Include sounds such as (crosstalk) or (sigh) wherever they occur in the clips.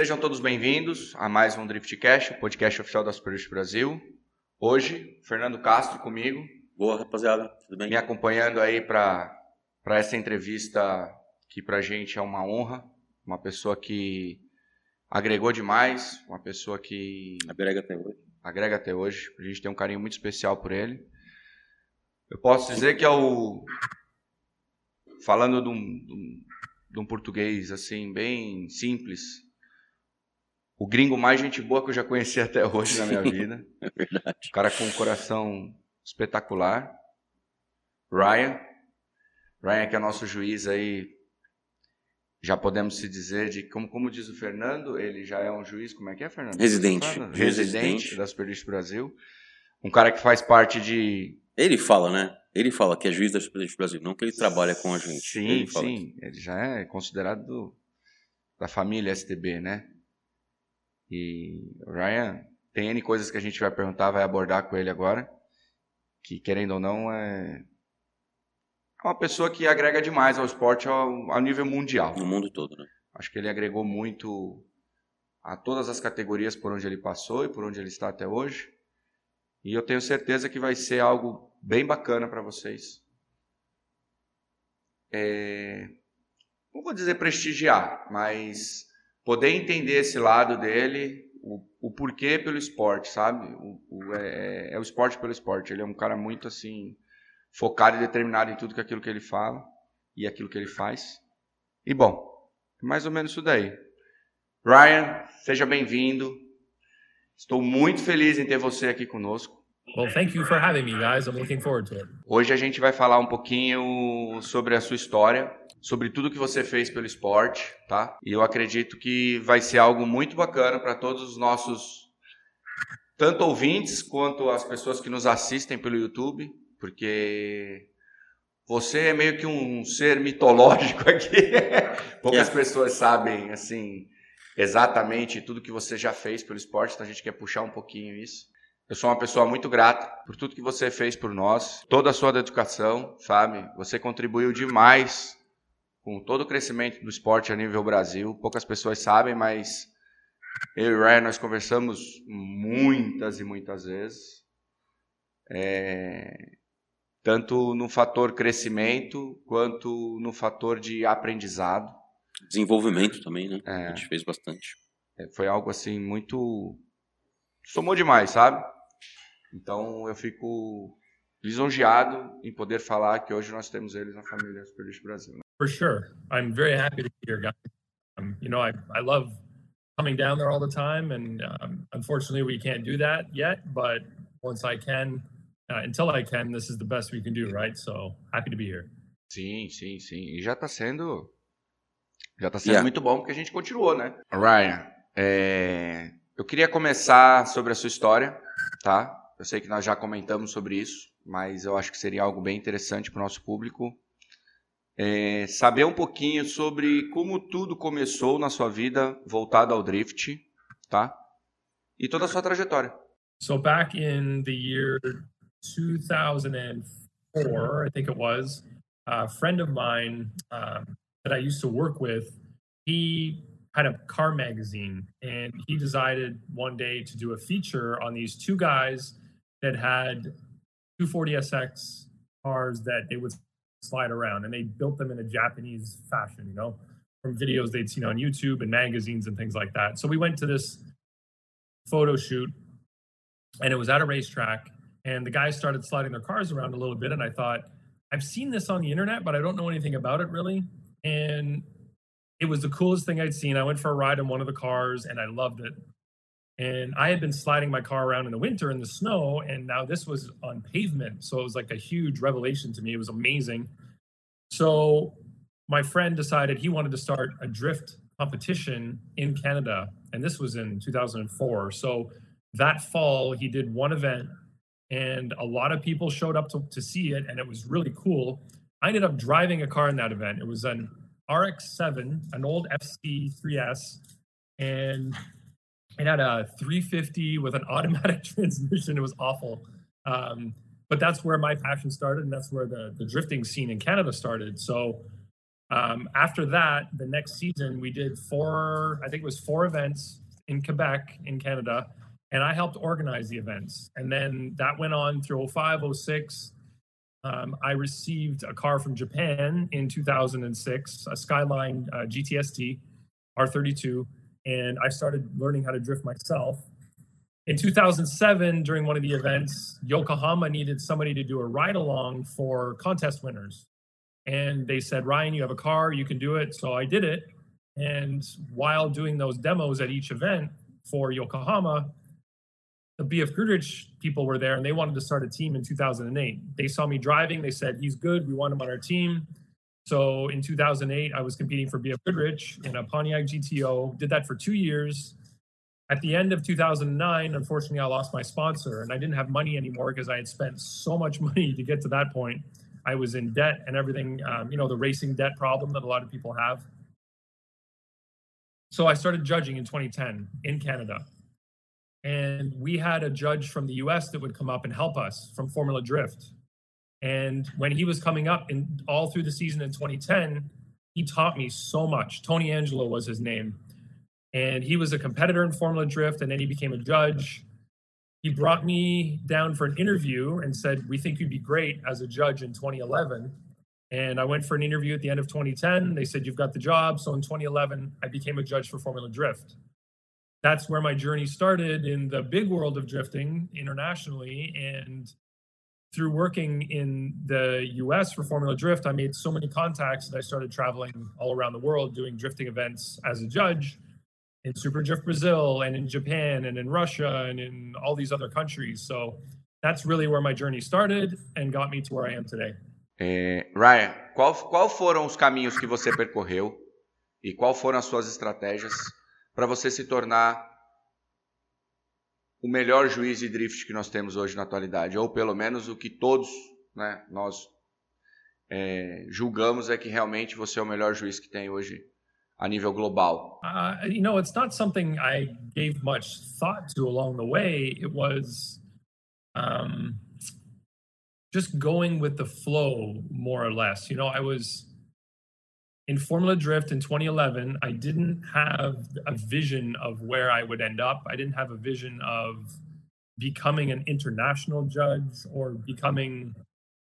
Sejam todos bem-vindos a mais um Driftcast, o podcast oficial da Super Drift Brasil. Hoje, Fernando Castro comigo. Boa, rapaziada, tudo bem? Me acompanhando aí para essa entrevista que pra gente é uma honra. Uma pessoa que agregou demais, uma pessoa que agrega até hoje. Agrega até hoje. A gente tem um carinho muito especial por ele. Eu posso dizer que é o. Falando de um, de um português assim, bem simples, o gringo mais gente boa que eu já conheci (laughs) até hoje na minha vida. (laughs) é verdade. Um cara com um coração espetacular. Ryan. Ryan, que é nosso juiz aí, já podemos se dizer de, como, como diz o Fernando, ele já é um juiz, como é que é, Fernando? Residente. Residente, Residente. da Super League Brasil. Um cara que faz parte de. Ele fala, né? Ele fala que é juiz da Super League Brasil, não que ele trabalha com a gente. Sim, ele sim. Ele já é considerado do- da família STB, né? E o Ryan, tem N coisas que a gente vai perguntar, vai abordar com ele agora. Que, querendo ou não, é é uma pessoa que agrega demais ao esporte ao, ao nível mundial. No mundo todo, né? Acho que ele agregou muito a todas as categorias por onde ele passou e por onde ele está até hoje. E eu tenho certeza que vai ser algo bem bacana para vocês. É, Não vou dizer prestigiar, mas poder entender esse lado dele, o, o porquê pelo esporte, sabe? O, o- é, é o esporte pelo esporte. Ele é um cara muito assim focado e determinado em tudo que aquilo que ele fala e aquilo que ele faz. E bom, mais ou menos isso daí. Ryan, seja bem-vindo. Estou muito feliz em ter você aqui conosco. Well, thank you for having me, guys. I'm looking forward to it. Hoje a gente vai falar um pouquinho sobre a sua história, sobre tudo que você fez pelo esporte, tá? E eu acredito que vai ser algo muito bacana para todos os nossos tanto ouvintes quanto as pessoas que nos assistem pelo YouTube, porque você é meio que um ser mitológico (laughs) aqui. Poucas É. pessoas sabem assim exatamente tudo que você já fez pelo esporte, então a gente quer puxar um pouquinho isso. Eu sou uma pessoa muito grata por tudo que você fez por nós, toda a sua dedicação, sabe? Você contribuiu demais com todo o crescimento do esporte a nível Brasil. Poucas pessoas sabem, mas eu e o Ryan nós conversamos muitas e muitas vezes. É, Tanto no fator crescimento quanto no fator de aprendizado. Desenvolvimento também, né? É. A gente fez bastante. É, Foi algo assim muito. somou demais, sabe? Então eu fico lisonjeado em poder falar que hoje nós temos eles na família Super Brasil. For sure. I'm very happy to be here, guys. Um, you know, I, I love coming down there all the time, and um, unfortunately, we can't do that yet. But once I can, uh, until I can, this is the best we can do, right? So happy to be here. Sim, sim, sim. E já tá sendo. Já tá sendo Yeah. muito bom porque a gente continuou, né? Ryan, é, eu queria começar sobre a sua história, tá? Eu sei que nós já comentamos sobre isso, mas eu acho que seria algo bem interessante para o nosso público. É, saber um pouquinho sobre como tudo começou na sua vida voltado ao drift, tá? E toda a sua trajetória. So back in the year 2004, I think it was, a friend of mine um, that I used to work with, he had a car magazine, and he decided one day to do a feature on these two guys that had 240SX cars that they would slide around, and they built them in a Japanese fashion, you know, from videos they'd seen on YouTube and magazines and things like that. So we went to this photo shoot and it was at a racetrack and the guys started sliding their cars around a little bit and i thought i've seen this on the internet but i don't know anything about it really. And it was the coolest thing i'd seen. I went for a ride in one of the cars and i loved it and i had been sliding my car around in the winter in the snow and now this was on pavement. So it was like a huge revelation to me. It was amazing. So my friend decided he wanted to start a drift competition in canada and this was in 2004 so that fall he did one event and a lot of people showed up to, to see it and it was really cool. I ended up driving a car in that event. It was an rx7 an old fc3s and it had a 350 with an (laughs) automatic transmission it was awful um, but that's where my passion started and that's where the, the drifting scene in canada started so Um, after that, the next season, we did four, I think it was four events in Quebec, in Canada, and I helped organize the events. And then that went on through 05, 06. Um, I received a car from Japan in 2006, a Skyline uh, GTST R32, and I started learning how to drift myself. In 2007, during one of the events, Yokohama needed somebody to do a ride along for contest winners. And they said, Ryan, you have a car, you can do it. So I did it. And while doing those demos at each event for Yokohama, the BF Goodrich people were there and they wanted to start a team in 2008. They saw me driving. They said, he's good. We want him on our team. So in 2008, I was competing for BF Goodrich in a Pontiac GTO, did that for two years. At the end of 2009, unfortunately, I lost my sponsor and I didn't have money anymore because I had spent so much (laughs) money to get to that point. I was in debt and everything, um, you know, the racing debt problem that a lot of people have. So I started judging in 2010 in Canada. And we had a judge from the US that would come up and help us from Formula Drift. And when he was coming up in all through the season in 2010, he taught me so much. Tony Angelo was his name. And he was a competitor in Formula Drift and then he became a judge he brought me down for an interview and said, We think you'd be great as a judge in 2011. And I went for an interview at the end of 2010. They said, You've got the job. So in 2011, I became a judge for Formula Drift. That's where my journey started in the big world of drifting internationally. And through working in the US for Formula Drift, I made so many contacts that I started traveling all around the world doing drifting events as a judge in Super Drift Brazil and in Japan and in Russia and in all these other countries. So that's really where my journey started and got me to where I am today. É, Ryan, qual, qual foram os caminhos que você percorreu e qual foram as suas estratégias para você se tornar o melhor juiz de drift que nós temos hoje na atualidade, ou pelo menos o que todos né, nós é, julgamos é que realmente você é o melhor juiz que tem hoje a nível global? Uh, you know, it's not something I gave much thought to along the way. It was um, just going with the flow, more or less. You know, I was in Formula Drift in 2011. I didn't have a vision of where I would end up. I didn't have a vision of becoming an international judge or becoming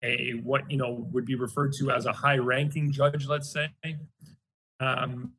a what you know would be referred to as a high ranking judge let's say um,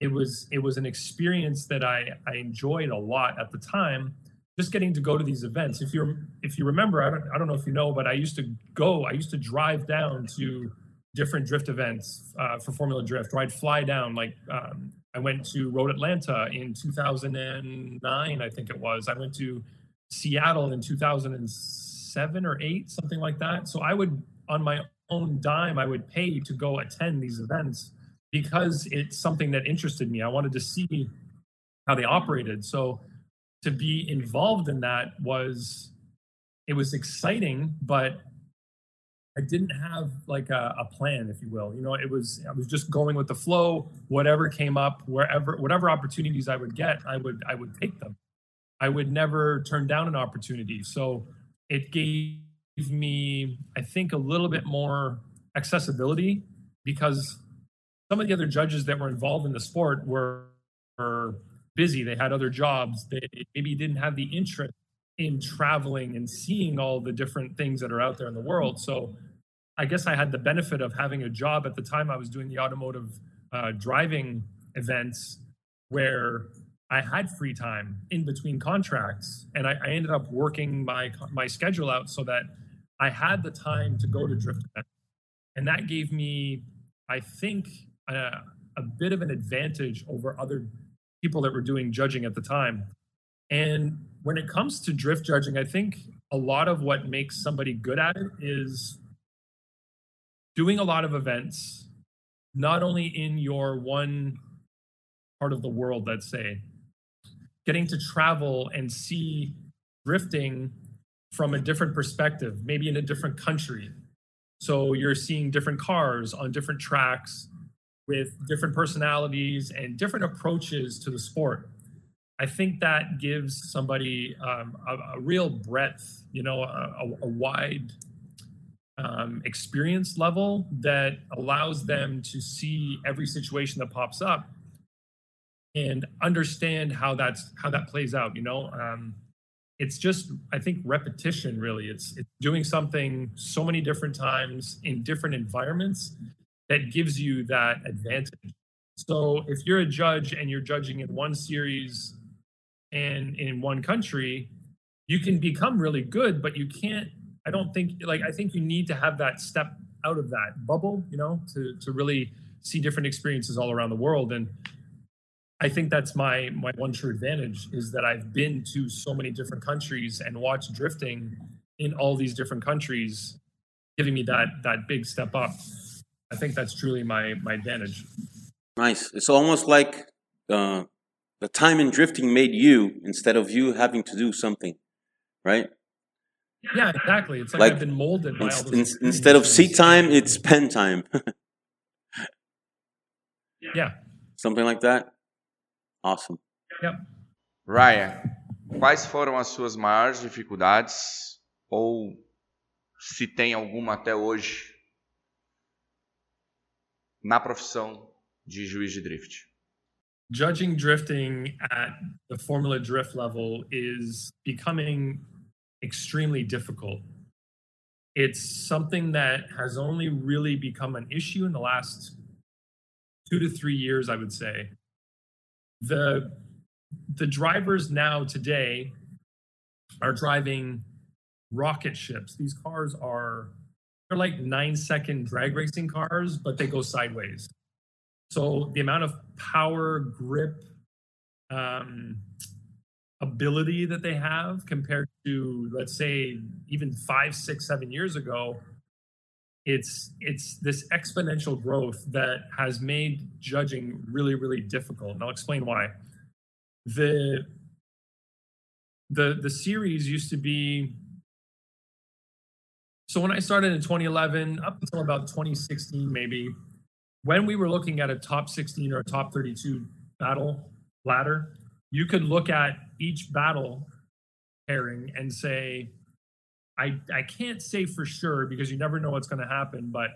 it was it was an experience that I, I enjoyed a lot at the time just getting to go to these events if you're if you remember I don't, I don't know if you know but i used to go i used to drive down to different drift events uh, for formula drift or i'd fly down like um, i went to road atlanta in 2009 i think it was i went to seattle in 2007 or 8 something like that so i would on my own dime, I would pay to go attend these events because it's something that interested me. I wanted to see how they operated. So to be involved in that was it was exciting, but I didn't have like a, a, plan, if you will. You know, it was I was just going with the flow. Whatever came up, wherever whatever opportunities I would get, I would I would take them. I would never turn down an opportunity. So it gave me, I think, a little bit more accessibility because some of the other judges that were involved in the sport were, were busy. They had other jobs. They maybe didn't have the interest in traveling and seeing all the different things that are out there in the world. So I guess I had the benefit of having a job at the time I was doing the automotive uh, driving events where I had free time in between contracts, and I, I, ended up working my my schedule out so that I had the time to go to drift events. And that gave me, I think, a, a bit of an advantage over other people that were doing judging at the time. And when it comes to drift judging, I think a lot of what makes somebody good at it is doing a lot of events, not only in your one part of the world, let's say, getting to travel and see drifting from a different perspective, maybe in a different country. So you're seeing different cars on different tracks with different personalities and different approaches to the sport. I think that gives somebody um, a, a, real breadth, you know, a, a, wide um, experience level that allows them to see every situation that pops up and understand how that's how that plays out you know? Um, it's just i think repetition really. It's, it's doing something so many different times in different environments that gives you that advantage. So if you're a judge and you're judging in one series and in one country you can become really good but you can't i don't think like i think you need to have that step out of that bubble you know to to really see different experiences all around the world and I think that's my my one true advantage is that I've been to so many different countries and watched drifting in all these different countries, giving me that that big step up. I think that's truly my my advantage. Nice. It's almost like uh, the time in drifting made you instead of you having to do something, right? Yeah, exactly. It's like, Like, I've been molded by all In- those in- instead of seat time, it's pen time, (laughs) Yeah. something like that. Awesome. Yep. Ryan, quais foram as suas maiores dificuldades ou se tem alguma até hoje na profissão de juiz de drift? judging drifting at the formula drift level is becoming extremely difficult. It's something that has only really become an issue in the last two to three years, I would say. The the drivers now today are driving rocket ships. These cars are they're like nine second drag racing cars, but they go sideways. So the amount of power, grip, um, ability that they have compared to, let's say, even five, six, seven years ago, it's it's this exponential growth that has made judging really, really difficult. And I'll explain why. The the the series used to be so when I started in 2011 up until about 2016 maybe when we were looking at a top 16 or a top 32 battle ladder, you could look at each battle pairing and say, I, I can't say for sure because you never know what's going to happen, but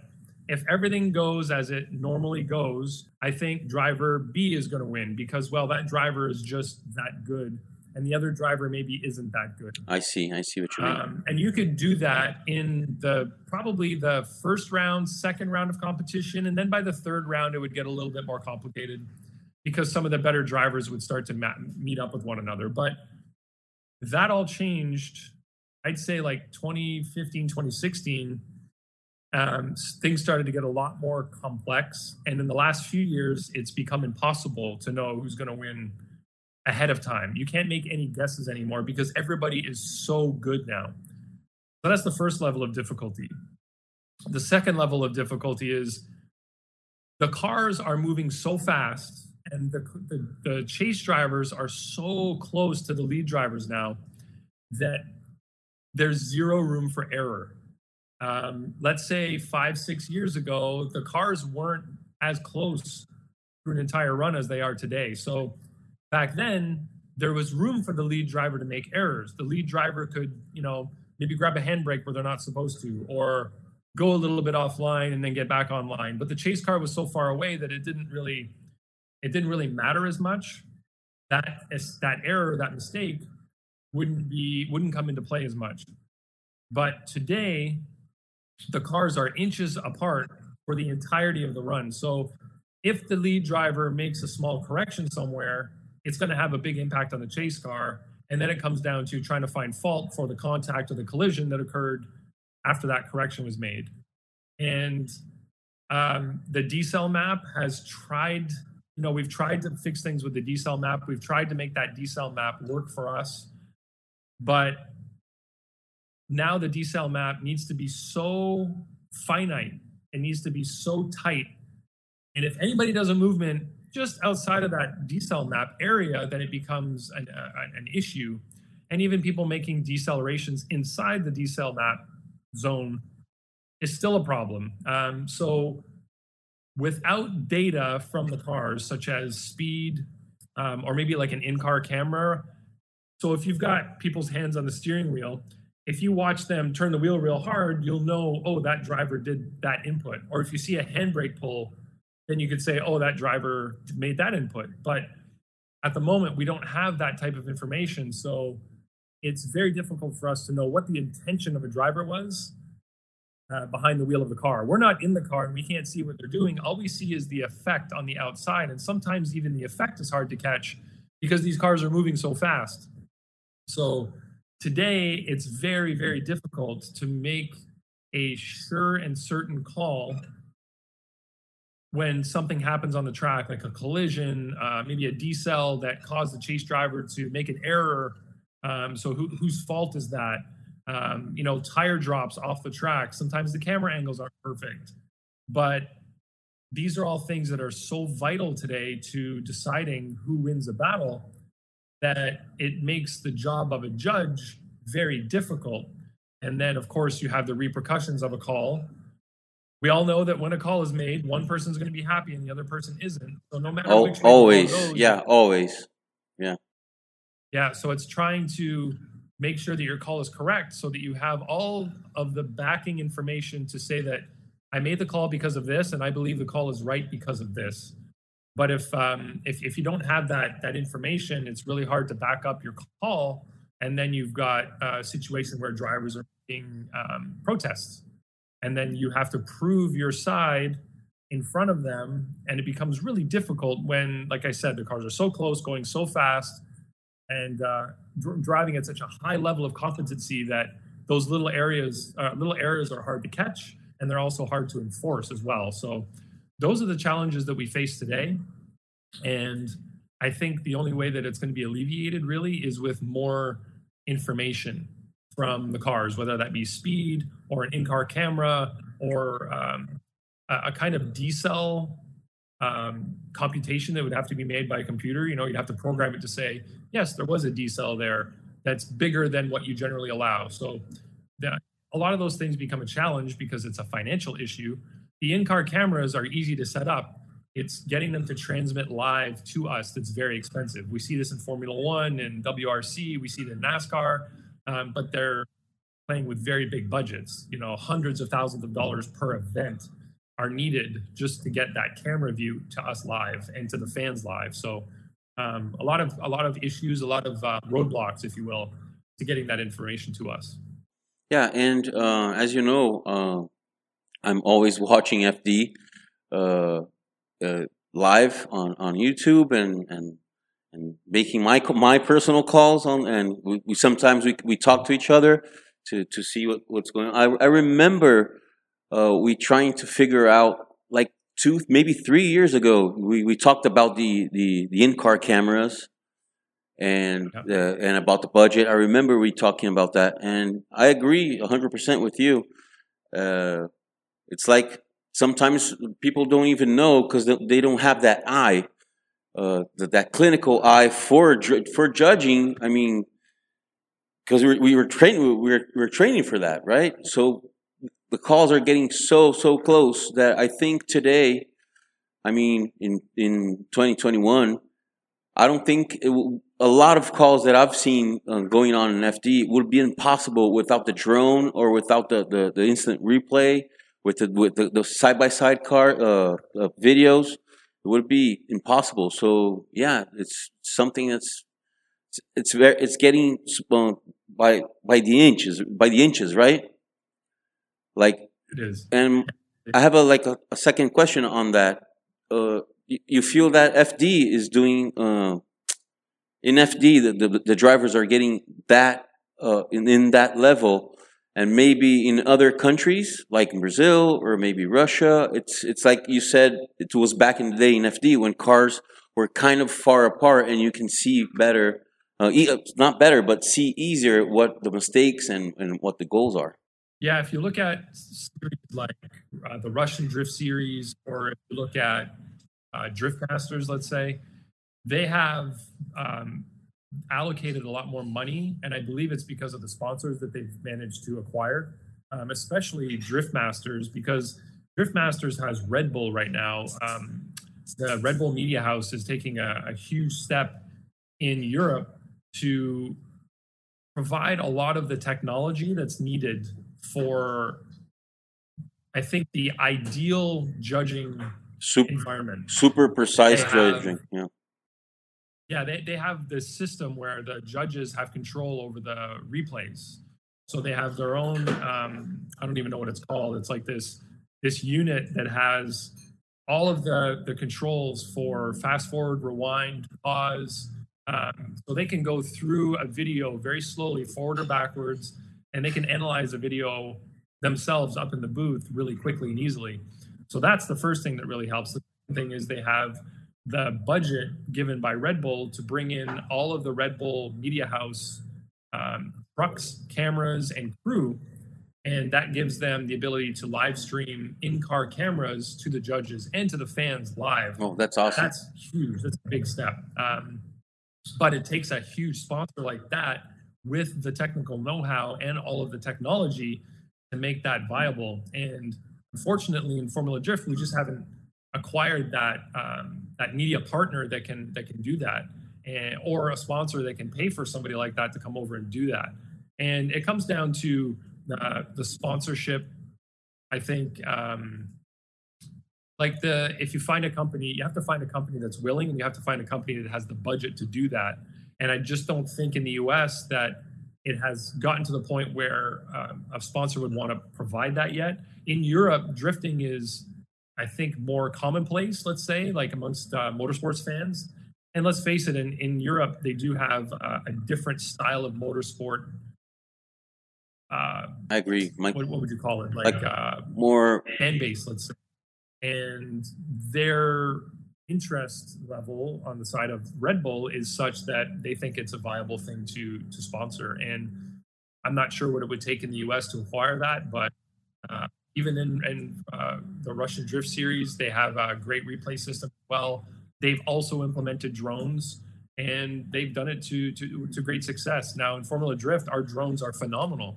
if everything goes as it normally goes, I think driver B is going to win because, well, that driver is just that good. And the other driver maybe isn't that good. I see. I see what you mean. Um, and you could do that in the probably the first round, second round of competition, and then by the third round, it would get a little bit more complicated because some of the better drivers would start to meet up with one another. But that all changed. I'd say like 2015, 2016. Um, things started to get a lot more complex, and in the last few years, it's become impossible to know who's going to win ahead of time. You can't make any guesses anymore because everybody is so good now. So that's the first level of difficulty. The second level of difficulty is the cars are moving so fast and the, the, the chase drivers are so close to the lead drivers now that there's zero room for error. Um, let's say five, six years ago, the cars weren't as close through an entire run as they are today. So back then there was room for the lead driver to make errors the lead driver could you know maybe grab a handbrake where they're not supposed to or go a little bit offline and then get back online but the chase car was so far away that it didn't really it didn't really matter as much that that error that mistake wouldn't be wouldn't come into play as much but today the cars are inches apart for the entirety of the run so if the lead driver makes a small correction somewhere it's going to have a big impact on the chase car. And then it comes down to trying to find fault for the contact or the collision that occurred after that correction was made. And um, the decel map has tried, you know, we've tried to fix things with the decel map. We've tried to make that decel map work for us. But now the decel map needs to be so finite, it needs to be so tight. And if anybody does a movement just outside of that decel map area, then it becomes an, uh, an issue. And even people making decelerations inside the decel map zone is still a problem. Um, so without data from the cars, such as speed um, or maybe like an in-car camera, so if you've got people's hands on the steering wheel if you watch them turn the wheel real hard, you'll know, oh, that driver did that input. Or if you see a handbrake pull, then you could say, oh, that driver made that input. But at the moment, we don't have that type of information. So it's very difficult for us to know what the intention of a driver was uh, behind the wheel of the car. We're not in the car and we can't see what they're doing. All we see is the effect on the outside. And sometimes even the effect is hard to catch because these cars are moving so fast. So today, it's very, very difficult to make a sure and certain call when something happens on the track, like a collision, uh, maybe a decel that caused the chase driver to make an error. Um, so who, whose fault is that? Um, you know, tire drops off the track. Sometimes the camera angles aren't perfect, but these are all things that are so vital today to deciding who wins a battle that it makes the job of a judge very difficult. And then, of course, you have the repercussions of a call we all know that when a call is made, one person's going to be happy and the other person isn't. So no matter oh, always, goes, yeah, always, yeah, yeah. So it's trying to make sure that your call is correct, so that you have all of the backing information to say that I made the call because of this, and I believe the call is right because of this. But if um, if if you don't have that that information, it's really hard to back up your call, and then you've got a situation where drivers are making um, protests and then you have to prove your side in front of them and it becomes really difficult when like i said the cars are so close going so fast and uh, dr- driving at such a high level of competency that those little areas uh, little areas are hard to catch and they're also hard to enforce as well. So those are the challenges that we face today. And i think the only way that it's going to be alleviated really is with more information from the cars, whether that be speed or an in-car camera or um, a, a, kind of decel um, computation that would have to be made by a computer. You know, you'd have to program it to say, yes, there was a decel there that's bigger than what you generally allow. So that, a lot of those things become a challenge because it's a financial issue. The in-car cameras are easy to set up. It's getting them to transmit live to us that's very expensive. We see this in Formula One and WRC. We see it in NASCAR um, but they're playing with very big budgets. You know, hundreds of thousands of dollars per event are needed just to get that camera view to us live and to the fans live. So um, a lot of a lot of issues, a lot of uh, roadblocks, if you will, to getting that information to us. Yeah, and uh, as you know, uh, I'm always watching FD uh, uh, live on, on YouTube and, and and making my my personal calls on, and we, we sometimes we we talk to each other to to see what, what's going on. I I remember uh, we trying to figure out like two maybe three years ago we, we talked about the the the in car cameras and yep. uh, and about the budget. I remember we talking about that, and I agree hundred percent with you. Uh, it's like sometimes people don't even know because they don't have that eye uh, that, that clinical eye for for judging. I mean, because we, we were training, we were, we were training for that, right? So the calls are getting so so close that I think today, I mean, in in 2021, I don't think will, a lot of calls that I've seen uh, going on in FD would be impossible without the drone or without the the, the instant replay with the with the side by side car uh, uh, videos it would be impossible. So yeah, it's something that's it's, it's very it's getting uh, by by the inches by the inches, right? Like it is. And I have a like a, a second question on that. Uh, you, you, feel that FD is doing uh, in FD the, the, the drivers are getting that uh, in in that level and maybe in other countries like Brazil or maybe Russia, it's it's like you said, it was back in the day in FD when cars were kind of far apart and you can see better, uh, uh, not better, but see easier what the mistakes and, and what the goals are. Yeah, if you look at series like uh, the Russian Drift Series, or if you look at uh, Drift Masters, let's say, they have um, allocated a lot more money, and I believe it's because of the sponsors that they've managed to acquire, um, especially Drift Masters, because Drift Masters has Red Bull right now. Um, the Red Bull Media House is taking a, a huge step in Europe to provide a lot of the technology that's needed for, I think, the ideal judging Super, environment. super precise have- judging. Yeah. Yeah, they, they have this system where the judges have control over the replays. So they have their own um, I don't even know what it's called. It's like this this unit that has all of the the controls for fast forward, rewind, pause. Um, so they can go through a video very slowly, forward or backwards, and they can analyze a video themselves up in the booth really quickly and easily. So that's the first thing that really helps. The second thing is they have the budget given by Red Bull to bring in all of the Red Bull Media House um, trucks, cameras, and crew. And that gives them the ability to live stream in car cameras to the judges and to the fans live. Oh, that's awesome. That's huge. That's a big step. Um, but it takes a huge sponsor like that with the technical know how and all of the technology to make that viable. And unfortunately, in Formula Drift, we just haven't acquired that um, that media partner that can that can do that, and, or a sponsor that can pay for somebody like that to come over and do that. And it comes down to uh, the sponsorship. I think um, like the if you find a company you have to find a company that's willing and you have to find a company that has the budget to do that and i just don't think in the us that it has gotten to the point where um, a sponsor would want to provide that yet. In europe drifting is i think more commonplace let's say like amongst uh, motorsports fans. And let's face it in, in europe they do have uh, a different style of motorsport uh, I agree. My what, what would you call it? Like Like- uh, more fan base, let's say, and their interest level on the side of Red Bull is such that they think it's a viable thing to to sponsor. And I'm not sure what it would take in the U.S. to acquire that, but uh, even in, in uh, the Russian Drift Series, they have a great replay system. as Well, they've also implemented drones. And they've done it to, to to great success. Now in Formula Drift, our drones are phenomenal.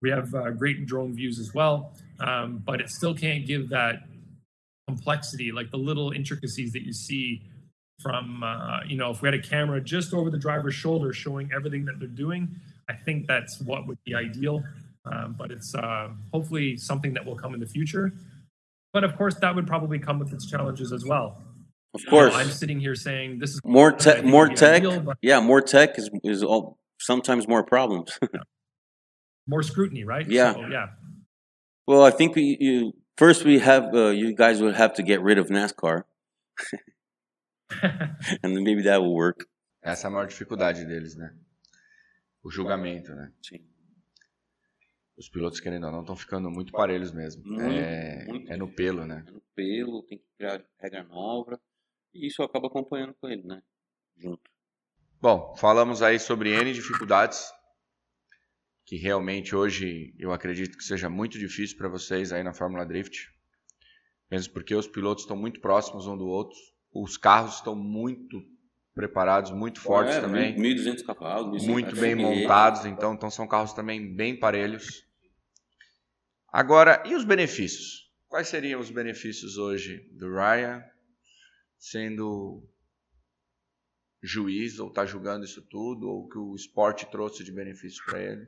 We have uh, great drone views as well, um, but it still can't give that complexity, like the little intricacies that you see from, uh, you know, if we had a camera just over the driver's shoulder showing everything that they're doing, I think that's what would be ideal. Um, but it's uh, hopefully something that will come in the future. But of course, that would probably come with its challenges as well. of course I'm sitting here saying this is more tech. More tech. ideal, but Yeah, more tech is is all sometimes more problems. (laughs) more scrutiny, right? Yeah. So, yeah. well, I think you first we have uh, you guys would have to get rid of NASCAR, (laughs) and then maybe that will work. Essa é a maior dificuldade deles, né? O julgamento, né? Sim. Os pilotos, querendo ou não, estão ficando muito parelhos mesmo. Muito, é, muito. é no pelo, né? É no pelo, tem que criar regra nova e isso acaba acompanhando com ele, né? Junto. Bom, falamos aí sobre N dificuldades, que realmente hoje eu acredito que seja muito difícil para vocês aí na Fórmula Drift, mesmo porque os pilotos estão muito próximos um do outro, os carros estão muito preparados, muito fortes É, também, 1.200 cavalos, 1.100 muito bem montados, então, então são carros também bem parelhos. Agora, e os benefícios? Quais seriam os benefícios hoje do Ryan sendo juiz ou tá julgando isso tudo ou que o esporte trouxe de benefício para ele?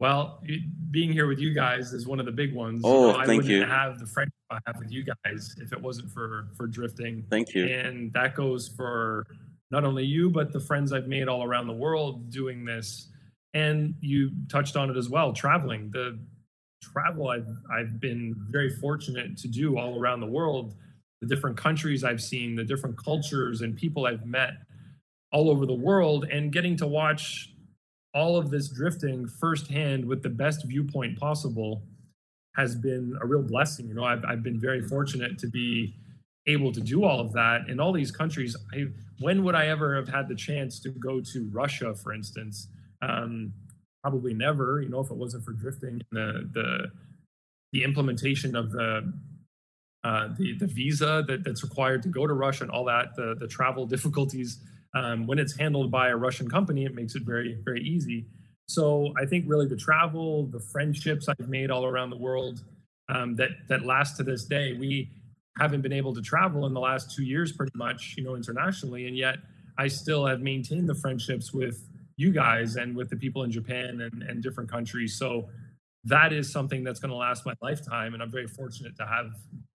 Well, being here with you guys is one of the big ones. Oh, I thank wouldn't you. have the friendship I have with you guys if it wasn't for for drifting. Thank you. And that goes for not only you, but the friends I've made all around the world doing this. And you touched on it as well, traveling. The travel I've I've been very fortunate to do all around the world, the different countries I've seen, the different cultures and people I've met all over the world, and getting to watch all of this drifting firsthand with the best viewpoint possible has been a real blessing. You know, I've, I've been very fortunate to be able to do all of that in all these countries. I, when would I ever have had the chance to go to Russia, for instance? Um, probably never. You know, if it wasn't for drifting, the the the implementation of the uh, the the visa that, that's required to go to Russia and all that, the the travel (laughs) difficulties. Um, when it's handled by a Russian company, it makes it very very easy. So I think really the travel, the friendships I've made all around the world um, that that last to this day. We haven't been able to travel in the last two years, pretty much, you know, internationally, and yet I still have maintained the friendships with you guys and with the people in Japan and, and different countries. So that is something that's going to last my lifetime. And I'm very fortunate to have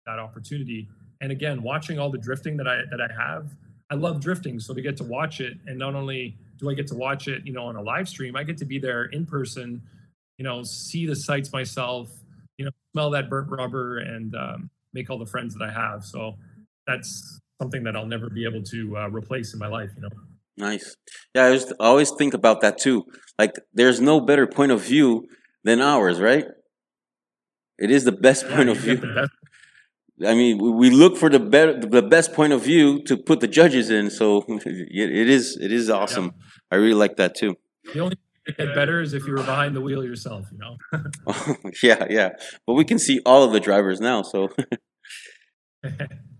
that opportunity. And again, watching all the drifting that I, that I have, I love drifting. So to get to watch it and not only do I get to watch it, you know, on a live stream, I get to be there in person, you know, see the sights myself, you know, smell that burnt rubber and um, make all the friends that I have. So that's something that I'll never be able to uh, replace in my life, you know. Nice. Yeah, I, I always think about that too. Like, there's no better point of view than ours, right? It is the best yeah, point of view. I mean, we look for the better, the best point of view to put the judges in. So (laughs) it is, it is awesome. Yeah. I really like that too. The only thing get better is if you were behind the wheel yourself, you know. (laughs) (laughs) yeah, yeah. But we can see all of the drivers now, so.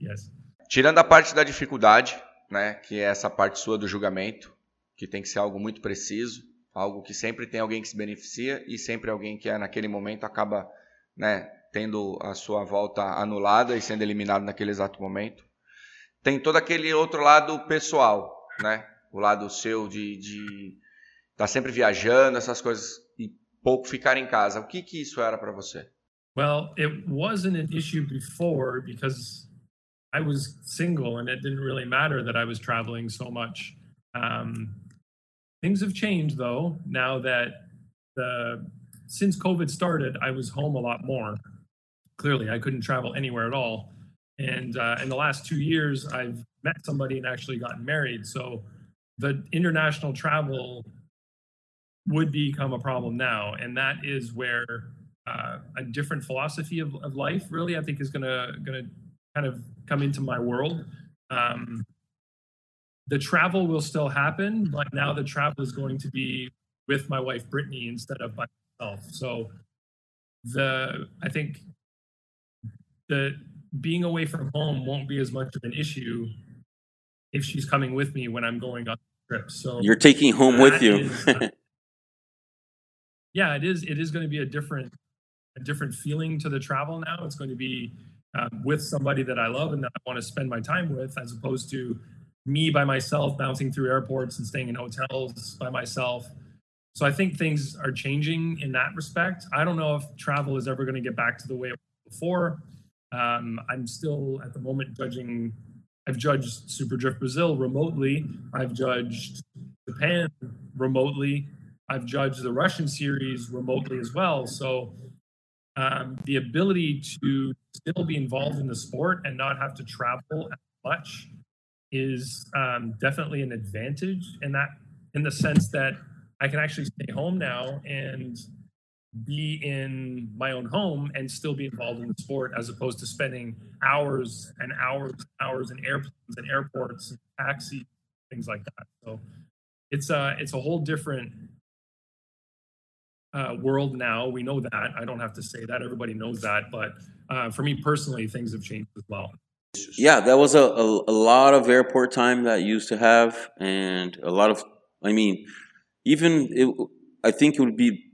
yes. Tirando a parte da dificuldade, né, que é essa parte sua do julgamento, que tem que ser algo muito preciso, algo que sempre tem alguém que se beneficia e sempre alguém que é naquele momento acaba, né, tendo a sua volta anulada e sendo eliminado naquele exato momento. Tem todo aquele outro lado pessoal, né? O lado seu de estar tá sempre viajando, essas coisas e pouco ficar em casa. O que que isso era para você? Well, it wasn't an issue before because I was single and it didn't really matter that I was traveling so much. Um, things have changed though now that the since COVID started, I was home a lot more. Clearly, I couldn't travel anywhere at all. And uh, in the last two years, I've met somebody and actually gotten married. So the international travel would become a problem now. And that is where uh, a different philosophy of, of life really, I think, is going to going to kind of come into my world. Um, the travel will still happen, but now the travel is going to be with my wife Brittany instead of by myself. So the I think the being away from home won't be as much of an issue if she's coming with me when I'm going on trips. So you're taking home with you. Is, uh, (laughs) yeah, it is. It is going to be a different, a different feeling to the travel now. It's going to be um, with somebody that I love and that I want to spend my time with, as opposed to me by myself bouncing through airports and staying in hotels by myself. So I think things are changing in that respect. I don't know if travel is ever going to get back to the way it was before. Um, I'm still at the moment judging. I've judged Super Drift Brazil remotely. I've judged Japan remotely. I've judged the Russian series remotely as well. So um, the ability to still be involved in the sport and not have to travel as much is um, definitely an advantage in that in the sense that I can actually stay home now and be in my own home and still be involved in the sport as opposed to spending hours and hours and hours in airplanes and airports and taxis things like that. So it's a it's a whole different uh, world now. We know that. I don't have to say that. Everybody knows that. But uh, for me personally things have changed as well. Yeah that was a, a, a lot of airport time that used to have and a lot of i mean even it, i think it would be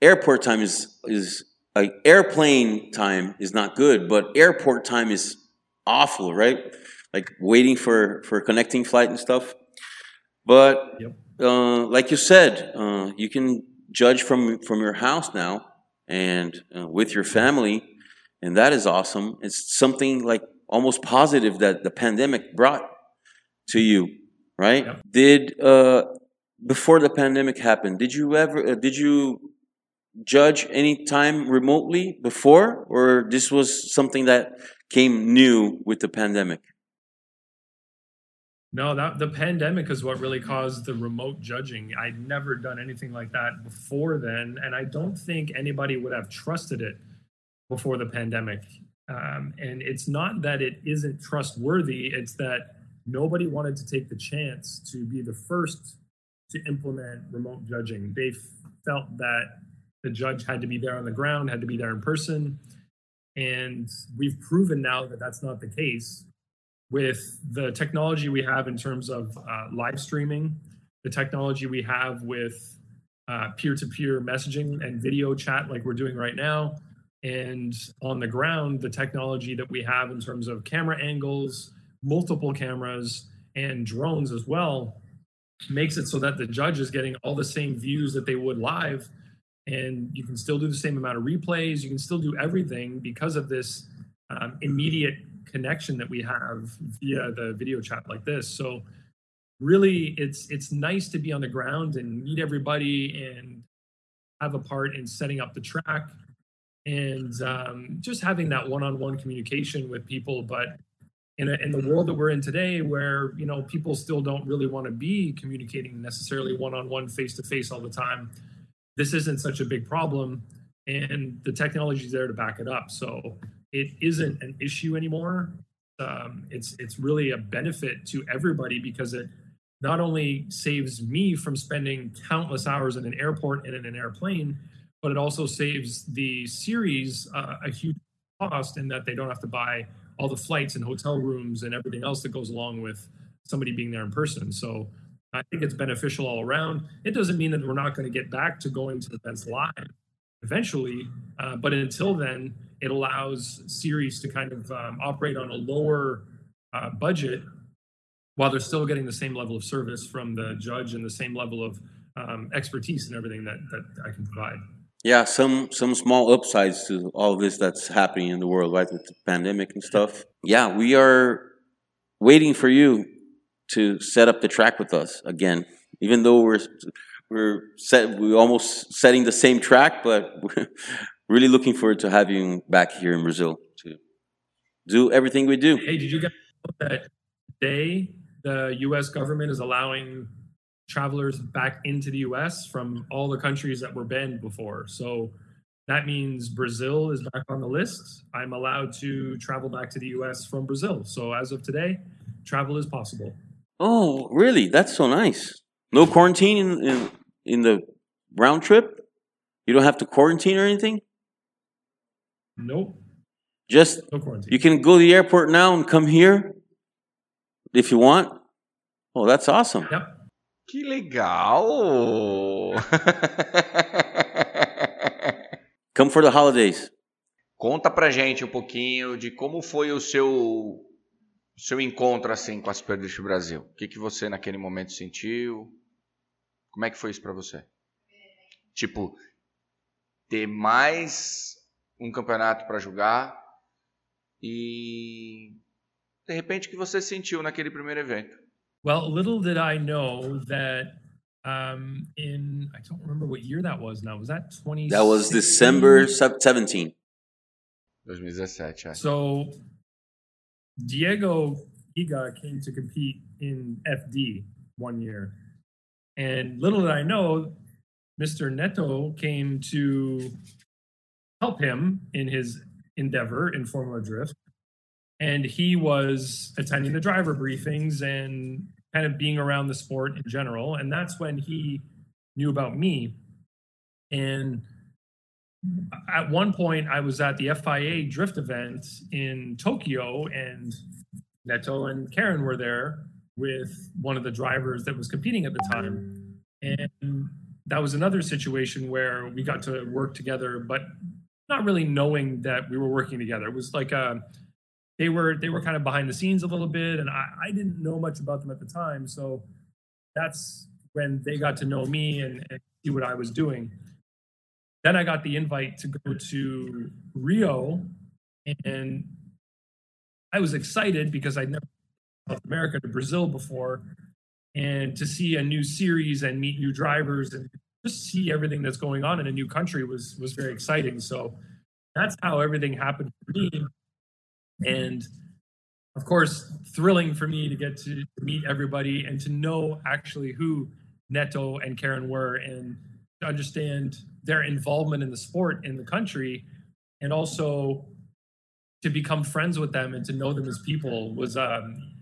airport time is is like airplane time is not good, but airport time is awful, right? Like waiting for for connecting flight and stuff. But yep. uh, like you said, uh, you can judge from from your house now and uh, with your family, and that is awesome. It's something like almost positive that the pandemic brought to you, right? Yep. Did uh, before the pandemic happened, did you ever uh, did you judge any time remotely before, or this was something that came new with the pandemic? No, that the pandemic is what really caused the remote judging. I'd never done anything like that before then, and I don't think anybody would have trusted it before the pandemic. Um, and it's not that it isn't trustworthy; it's that nobody wanted to take the chance to be the first to implement remote judging. They felt that the judge had to be there on the ground, had to be there in person. And we've proven now that that's not the case with the technology we have in terms of uh, live streaming, the technology we have with peer to peer messaging and video chat, like we're doing right now. And on the ground, the technology that we have in terms of camera angles, multiple cameras, and drones as well makes it so that the judge is getting all the same views that they would live and you can still do the same amount of replays. You can still do everything because of this um, immediate connection that we have via the video chat like this. So really it's it's nice to be on the ground and meet everybody and have a part in setting up the track and um, just having that one-on-one communication with people. But in, a, in the world that we're in today where you know people still don't really want to be communicating necessarily one-on-one face-to-face all the time this isn't such a big problem and the technology is there to back it up so it isn't an issue anymore um, it's it's really a benefit to everybody because it not only saves me from spending countless hours in an airport and in an airplane but it also saves the series uh, a huge cost in that they don't have to buy all the flights and hotel rooms and everything else that goes along with somebody being there in person. So I think it's beneficial all around. It doesn't mean that we're not going to get back to going to the events live eventually, uh, but until then, it allows series to kind of um, operate on a lower uh, budget while they're still getting the same level of service from the judge and the same level of um, expertise and everything that, that I can provide. Yeah, some some small upsides to all this that's happening in the world, right, with the pandemic and stuff. Yeah, we are waiting for you to set up the track with us again. Even though we're we're set, we're almost setting the same track, but we're (laughs) really looking forward to having you back here in Brazil to do everything we do. Hey, did you guys know that today the U.S. government is allowing travelers back into the US from all the countries that were banned before. So that means Brazil is back on the list. I'm allowed to travel back to the US from Brazil. So as of today, travel is possible. Oh, really? That's so nice. No quarantine in, in, in the round trip? You don't have to quarantine or anything? Nope. Just no quarantine. you can go to the airport now and come here if you want. Oh, that's awesome. Yep. Que legal! Come for the holidays. Conta pra gente um pouquinho de como foi o seu seu encontro assim com a Superdrift Brasil. O que, que você naquele momento sentiu? Como é que foi isso para você? Tipo, ter mais um campeonato para jogar e de repente o que você sentiu naquele primeiro evento? Well, little did I know that um, in I don't remember what year that was now. Was that 20? That was December 17. 2017, yeah. So Diego Higa came to compete in FD one year. And little did I know, Mr. Neto came to help him in his endeavor in Formula Drift. And he was attending the driver briefings and kind of being around the sport in general. And that's when he knew about me. And at one point, I was at the FIA drift event in Tokyo, and Neto and Karen were there with one of the drivers that was competing at the time. And that was another situation where we got to work together, but not really knowing that we were working together. It was like a they were they were kind of behind the scenes a little bit, and I, I didn't know much about them at the time. So that's when they got to know me and, and see what I was doing. Then I got the invite to go to Rio, and I was excited because I'd never South America to Brazil before, and to see a new series and meet new drivers and just see everything that's going on in a new country was was very exciting. So that's how everything happened for me and of course, thrilling for me to get to meet everybody and to know actually who Neto and Karen were and to understand their involvement in the sport in the country and also to become friends with them and to know them as people was um,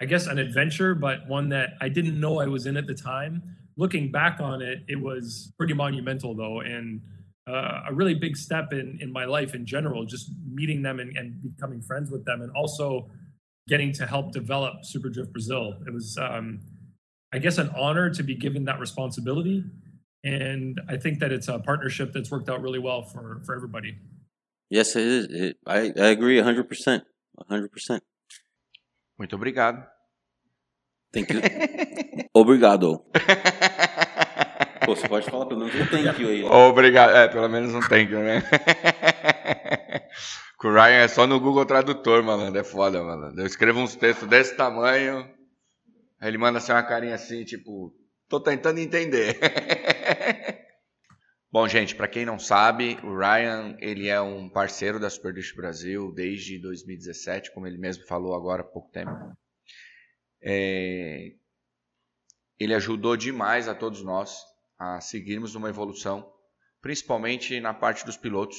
I guess an adventure, but one that I didn't know I was in at the time. Looking back on it, it was pretty monumental though, and uh, a really big step in in my life in general. Just meeting them and, and becoming friends with them, and also getting to help develop Super Drift Brazil. It was, um, I guess, an honor to be given that responsibility, and I think that it's a partnership that's worked out really well for for everybody. Yes, it is. It, I I agree hundred percent, hundred percent. Muito obrigado. Thank you. (laughs) Obrigado. (laughs) Pô, você pode falar pelo menos um thank you aí. né? Obrigado. É, pelo menos um thank you, né? (laughs) Com o Ryan é só no Google Tradutor, malandro. É foda, malandro. Eu escrevo uns textos desse tamanho. Aí ele manda assim uma carinha assim, tipo, tô tentando entender. (laughs) Bom, gente, para quem não sabe, o Ryan, ele é um parceiro da Super Dish Brasil desde 2017, como ele mesmo falou agora há pouco tempo. É, Ele ajudou demais a todos nós a seguirmos uma evolução, principalmente na parte dos pilotos,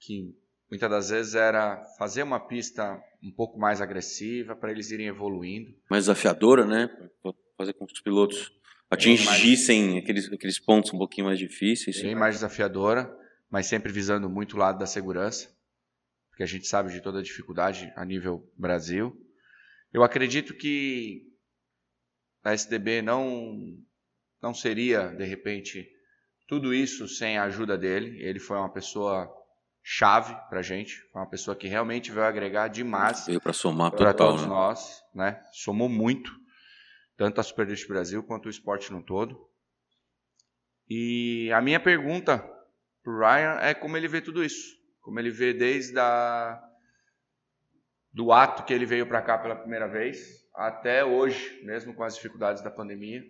que muitas das vezes era fazer uma pista um pouco mais agressiva para eles irem evoluindo. Mais desafiadora, né? Fazer com que os pilotos atingissem aqueles, aqueles pontos um pouquinho mais difíceis. bem mais desafiadora, mas sempre visando muito o lado da segurança, porque a gente sabe de toda a dificuldade a nível Brasil. Eu acredito que a SDB não não seria de repente tudo isso sem a ajuda dele. Ele foi uma pessoa chave para a gente, foi uma pessoa que realmente veio agregar demais Veio para somar para todos né? nós, né? Somou muito, tanto a Super Drift Brasil quanto o esporte no todo. E a minha pergunta pro Ryan é como ele vê tudo isso, como ele vê desde a do ato que ele veio para cá pela primeira vez até hoje, mesmo com as dificuldades da pandemia.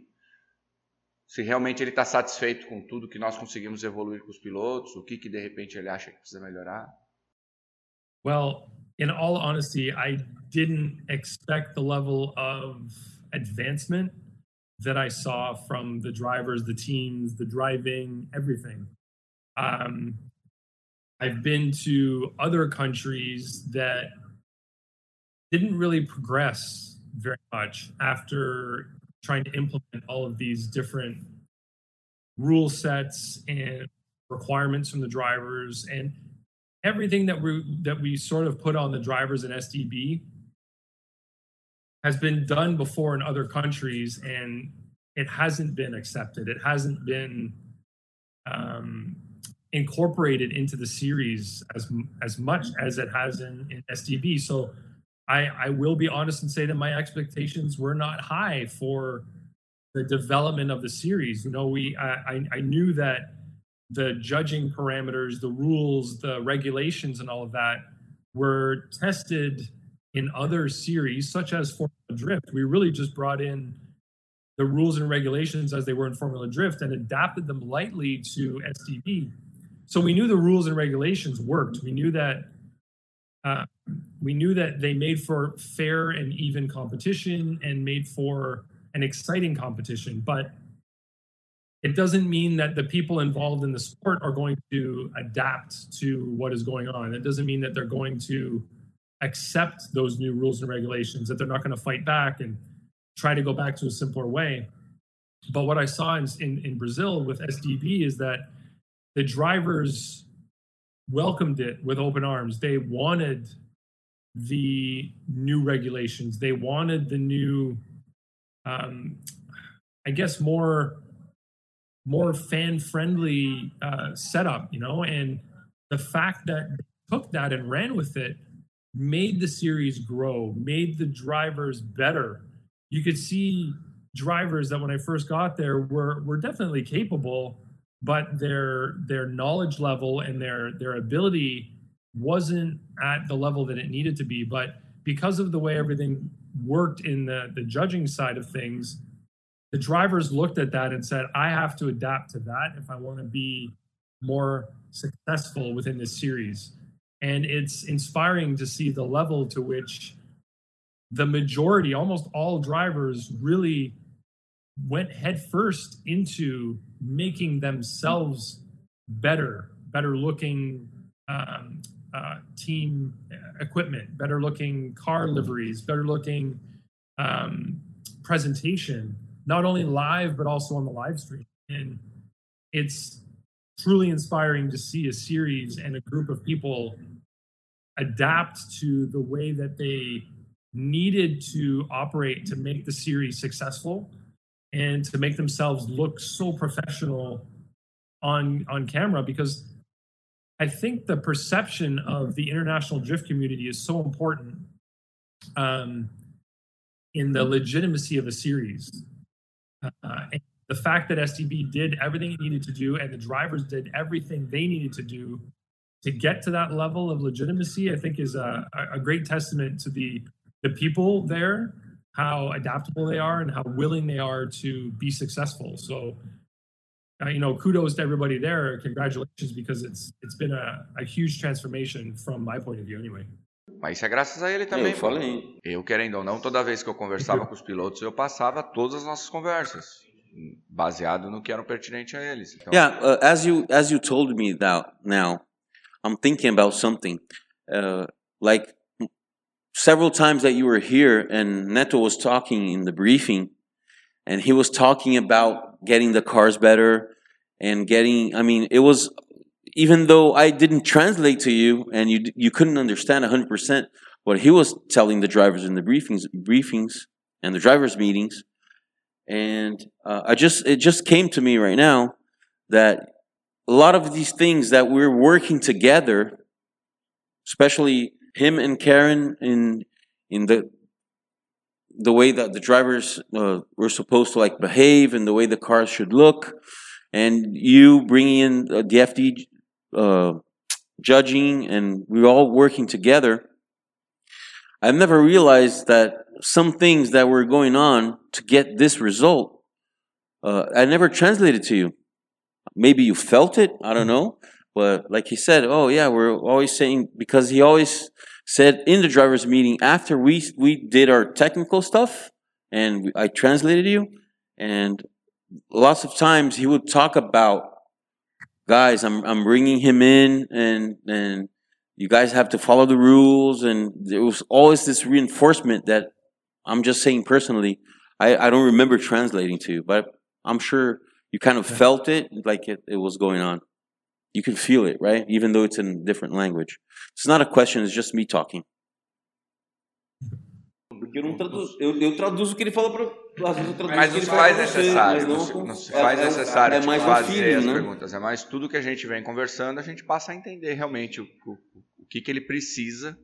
Se realmente ele está satisfeito com tudo que nós conseguimos evoluir com os pilotos, o que que de repente ele acha que precisa melhorar? Well, in all honesty, I didn't expect the level of advancement that I saw from the drivers, the teams, the driving, everything. Um, I've been to other countries that didn't really progress very much after trying to implement all of these different rule sets and requirements from the drivers and everything that we that we sort of put on the drivers and SDB has been done before in other countries and it hasn't been accepted. It hasn't been um, incorporated into the series as as much as it has in, in SDB. So I, I will be honest and say that my expectations were not high for the development of the series. You know, we I, I, I knew that the judging parameters, the rules, the regulations, and all of that were tested in other series, such as Formula Drift. We really just brought in the rules and regulations as they were in Formula Drift and adapted them lightly to SDB. So we knew the rules and regulations worked. We knew that uh, we knew that they made for fair and even competition and made for an exciting competition. But it doesn't mean that the people involved in the sport are going to adapt to what is going on. It doesn't mean that they're going to accept those new rules and regulations, that they're not going to fight back and try to go back to a simpler way. But what I saw in, in, in Brazil with SDB is that the drivers welcomed it with open arms. They wanted the new regulations. They wanted the new, um, I guess, more more fan friendly uh, setup. You know, and the fact that they took that and ran with it made the series grow, made the drivers better. You could see drivers that when I first got there were were definitely capable, but their their knowledge level and their their ability wasn't at the level that it needed to be. But because of the way everything worked in the the judging side of things, the drivers looked at that and said, "I have to adapt to that if I want to be more successful within this series." And it's inspiring to see the level to which the majority, almost all drivers, really went headfirst into making themselves better, better looking um, uh, team equipment, better looking car liveries, better looking um, presentation, not only live, but also on the live stream. And it's truly inspiring to see a series and a group of people adapt to the way that they needed to operate to make the series successful and to make themselves look so professional on on camera because I think the perception of the international drift community is so important um, in the legitimacy of a series. Uh, the fact that SDB did everything it needed to do and the drivers did everything they needed to do to get to that level of legitimacy, I think is a, a great testament to the the people there, how adaptable they are, and how willing they are to be successful. So, uh, you know, kudos to everybody there. Congratulations, because it's it's been a, a huge transformation from my point of view, anyway. Mas isso é graças a ele também. Eu falei. Eu, querendo ou não, toda vez que eu conversava com os pilotos, eu passava todas as nossas conversas, baseado no que era pertinente a eles. Então, Yeah, uh, as you as you told me that now, I'm thinking about something. Uh, like several times that you were here, and Neto was talking in the briefing, and he was talking about getting the cars better and getting. I mean, it was even though I didn't translate to you and you you couldn't understand 100 percent what he was telling the drivers in the briefings briefings and the drivers meetings, and uh, I just it just came to me right now that a lot of these things that we're working together, especially him and Karen in in the the way that the drivers uh, were supposed to like behave and the way the cars should look, and you bringing in uh, the FD uh, judging, and we're all working together. I've never realized that some things that were going on to get this result, uh, I never translated to you. Maybe you felt it, I don't know. But like he said, oh yeah, we're always saying because he always said in the drivers meeting after we we did our technical stuff and we, I translated you, and lots of times he would talk about guys. I'm I'm bringing him in, and and you guys have to follow the rules, and there was always this reinforcement that I'm just saying personally. I I don't remember translating to you, but I'm sure you kind of felt it like it, it was going on. You can feel it, right? Even though it's in a different language. It's not a question, it's just me talking. Porque eu, não traduzo, eu, eu traduzo o que ele fala para. Às vezes eu traduzo Mas o que ele se fala faz pra você, necessário, mas não, não se, se é- faz é- necessário é tipo, mais o fazer feeling, as né? perguntas. É mais tudo que a gente vem conversando, a gente passa a entender realmente o, o, o que, que ele precisa,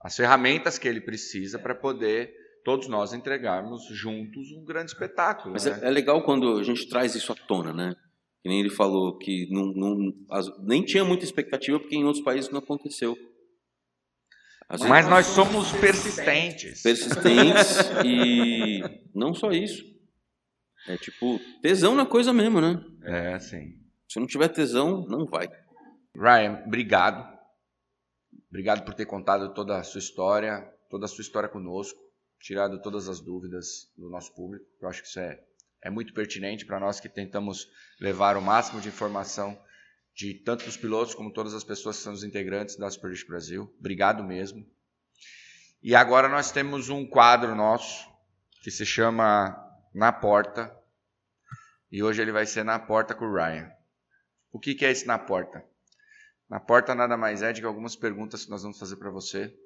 as ferramentas que ele precisa para poder todos nós entregarmos juntos um grande espetáculo. Mas né? é, é legal quando a gente traz isso à tona, né? Que nem ele falou que não, não- as- nem tinha muita expectativa porque em outros países não aconteceu. Às Mas nós somos persistentes. persistentes (laughs) e não só isso. É tipo, tesão na coisa mesmo, né? É, sim. Se não tiver tesão, não vai. Ryan, obrigado. Obrigado por ter contado toda a sua história, toda a sua história conosco, tirado todas as dúvidas do nosso público. Eu acho que isso é, é muito pertinente para nós que tentamos levar o máximo de informação de tanto dos pilotos como todas as pessoas que são os integrantes da Super League Brasil. Obrigado mesmo. E agora nós temos um quadro nosso que se chama Na Porta. E hoje ele vai ser Na Porta com o Ryan. O que, que é esse Na Porta? Na porta nada mais é do que algumas perguntas que nós vamos fazer para você,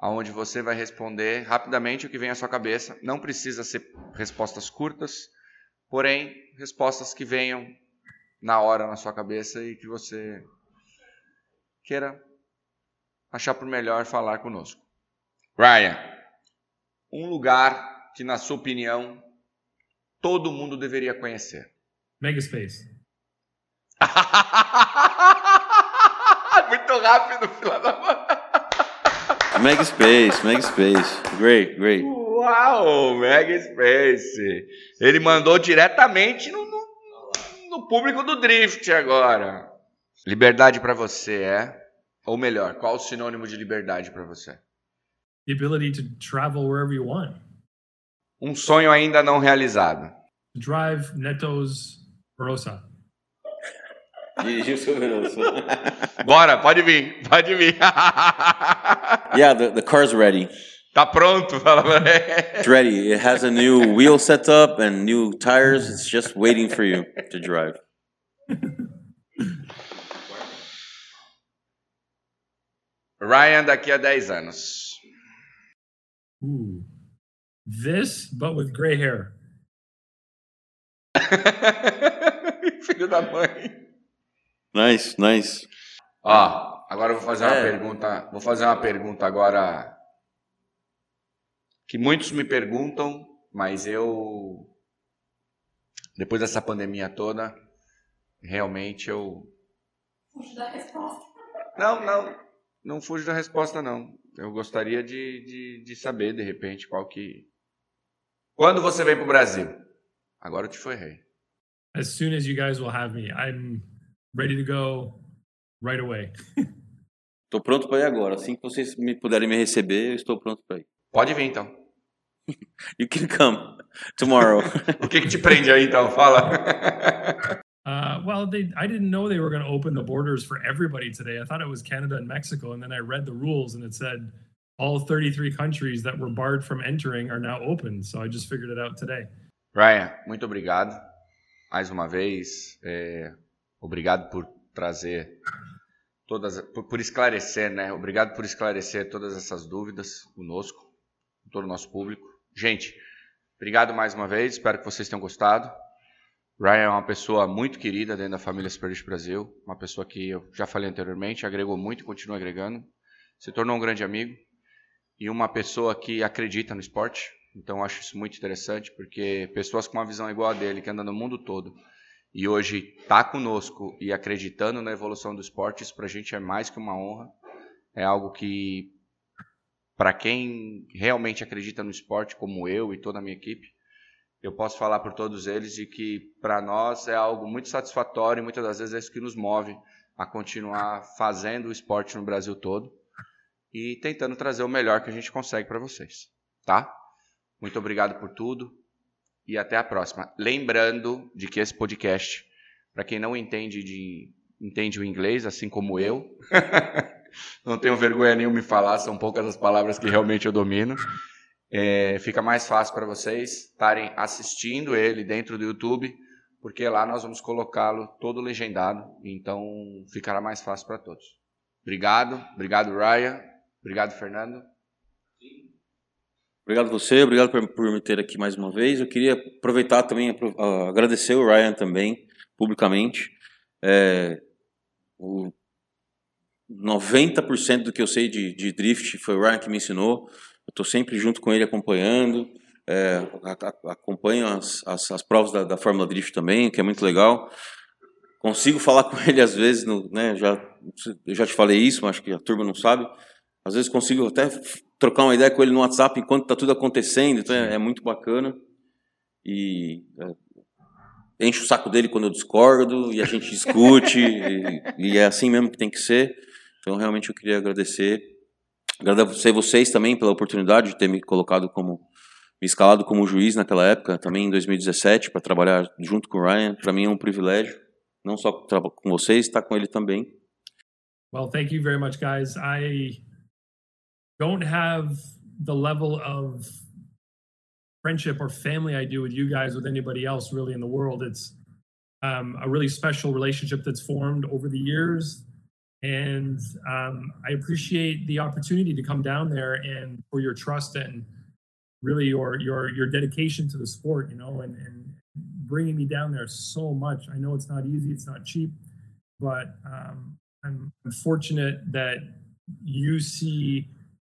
aonde você vai responder rapidamente o que vem à sua cabeça. Não precisa ser respostas curtas, porém respostas que venham na hora na sua cabeça e que você queira achar por melhor falar conosco. Ryan, um lugar que na sua opinião todo mundo deveria conhecer. Megaspace. (laughs) Muito rápido, filha da mãe. Mega Space, Mega Space. Great, great. Uau, Mega Space. Ele mandou diretamente no, no, no público do Drift agora. Liberdade pra você é? Ou melhor, qual o sinônimo de liberdade pra você? The ability to travel wherever you want. Um sonho ainda não realizado. Drive Neto's Rosa. Dirigiu segurança. Bora, pode vir, pode vir. (laughs) yeah, the, the car's ready. tá pronto, fala. It's ready. It has a new wheel setup and new tires. It's just waiting for you to drive. Ryan daqui a 10 anos. Ooh. This, but with gray hair. (laughs) Filho da mãe. Nice, nice. Ó, agora eu vou fazer uma É. pergunta. Vou fazer uma pergunta agora que muitos me perguntam, mas eu depois dessa pandemia toda, realmente eu. Fujo da resposta. Não, não, não fujo da resposta, não. Eu gostaria de, de, de saber, de repente, qual que. Quando você vem pro Brasil? Agora eu te ferrei. As soon as you guys will have me, I'm ready to go right away. (laughs) Tô pronto para ir agora. Assim que vocês me puderem me receber, eu estou pronto para ir. Pode vir então. (laughs) You can come tomorrow. O que, que te prende aí então? Fala. (laughs) Uh, well, they, I didn't know they were going to open the borders for everybody today. I thought it was Canada and Mexico. And then I read the rules and it said all 33 countries that were barred from entering are now open. So I just figured it out today. Ryan, muito obrigado mais uma vez. É, obrigado por trazer todas, por, esclarecer, né? Obrigado por esclarecer todas essas dúvidas conosco, com todo o nosso público. Gente, obrigado mais uma vez. Espero que vocês tenham gostado. Ryan é uma pessoa muito querida dentro da família Superlist Brasil, uma pessoa que eu já falei anteriormente, agregou muito e continua agregando, se tornou um grande amigo e uma pessoa que acredita no esporte. Então acho isso muito interessante, porque pessoas com uma visão igual a dele, que anda no mundo todo e hoje está conosco e acreditando na evolução do esporte, isso para a gente é mais que uma honra. É algo que, para quem realmente acredita no esporte, como eu e toda a minha equipe, eu posso falar por todos eles de que para nós é algo muito satisfatório e muitas das vezes é isso que nos move a continuar fazendo o esporte no Brasil todo e tentando trazer o melhor que a gente consegue para vocês, tá? Muito obrigado por tudo e até a próxima. Lembrando de que esse podcast, para quem não entende de entende o inglês, assim como eu, (laughs) não tenho vergonha nenhuma em falar, são poucas as palavras que realmente eu domino. É, fica mais fácil para vocês estarem assistindo ele dentro do YouTube, porque lá nós vamos colocá-lo todo legendado, então ficará mais fácil para todos. Obrigado, obrigado Ryan, obrigado Fernando. Obrigado você, obrigado por, me ter aqui mais uma vez. Eu queria aproveitar também, ah, agradecer o Ryan também, publicamente. É, o 90% do que eu sei de, de drift foi o Ryan que me ensinou. Eu estou sempre junto com ele acompanhando. É, acompanho as, as, as provas da, da Fórmula Drift também, que é muito legal. Consigo falar (laughs) com ele às vezes, no, né, já, eu já te falei isso, mas acho que a turma não sabe. Às vezes consigo até trocar uma ideia com ele no WhatsApp enquanto está tudo acontecendo, então é, é muito bacana. E é, enche o saco dele quando eu discordo, e a gente discute, (laughs) e, e é assim mesmo que tem que ser. Então realmente eu queria agradecer. Agradecer vocês também pela oportunidade de ter me colocado como, me escalado como juiz naquela época, também em 2017, para trabalhar junto com o Ryan. Para mim é um privilégio, não só com vocês, estar com ele também. Well, thank you very much, guys. I don't have the level of friendship or family I do with you guys with anybody else really in the world. It's um, a really special relationship that's formed over the years. And um, I appreciate the opportunity to come down there and for your trust and really your your your dedication to the sport, you know, and, and bringing me down there so much. I know it's not easy, it's not cheap, but um, I'm fortunate that you see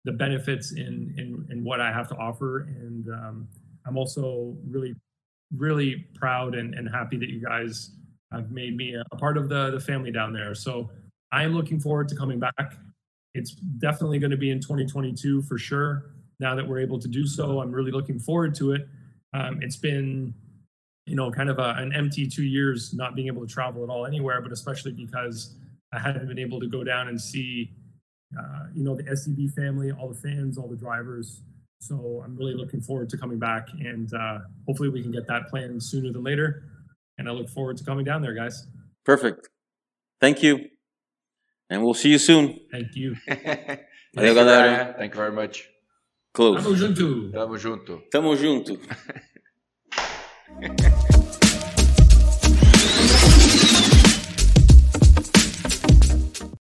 the benefits in in, in what I have to offer, and um, I'm also really really proud and, and happy that you guys have made me a, part of the the family down there. So I am looking forward to coming back. It's definitely going to be in 2022 for sure. Now that we're able to do so, I'm really looking forward to it. Um, it's been you know, kind of a, an empty two years not being able to travel at all anywhere, but especially because I hadn't been able to go down and see, uh, you know, the SDB family, all the fans, all the drivers. So I'm really looking forward to coming back, and uh, hopefully we can get that planned sooner than later. And I look forward to coming down there, guys. Perfect. Thank you. And we'll see you soon. Thank you. (laughs) Thank Valeu, you, galera. Thank you very much. Close. Tamo junto. Tamo junto. Tamo junto. (laughs)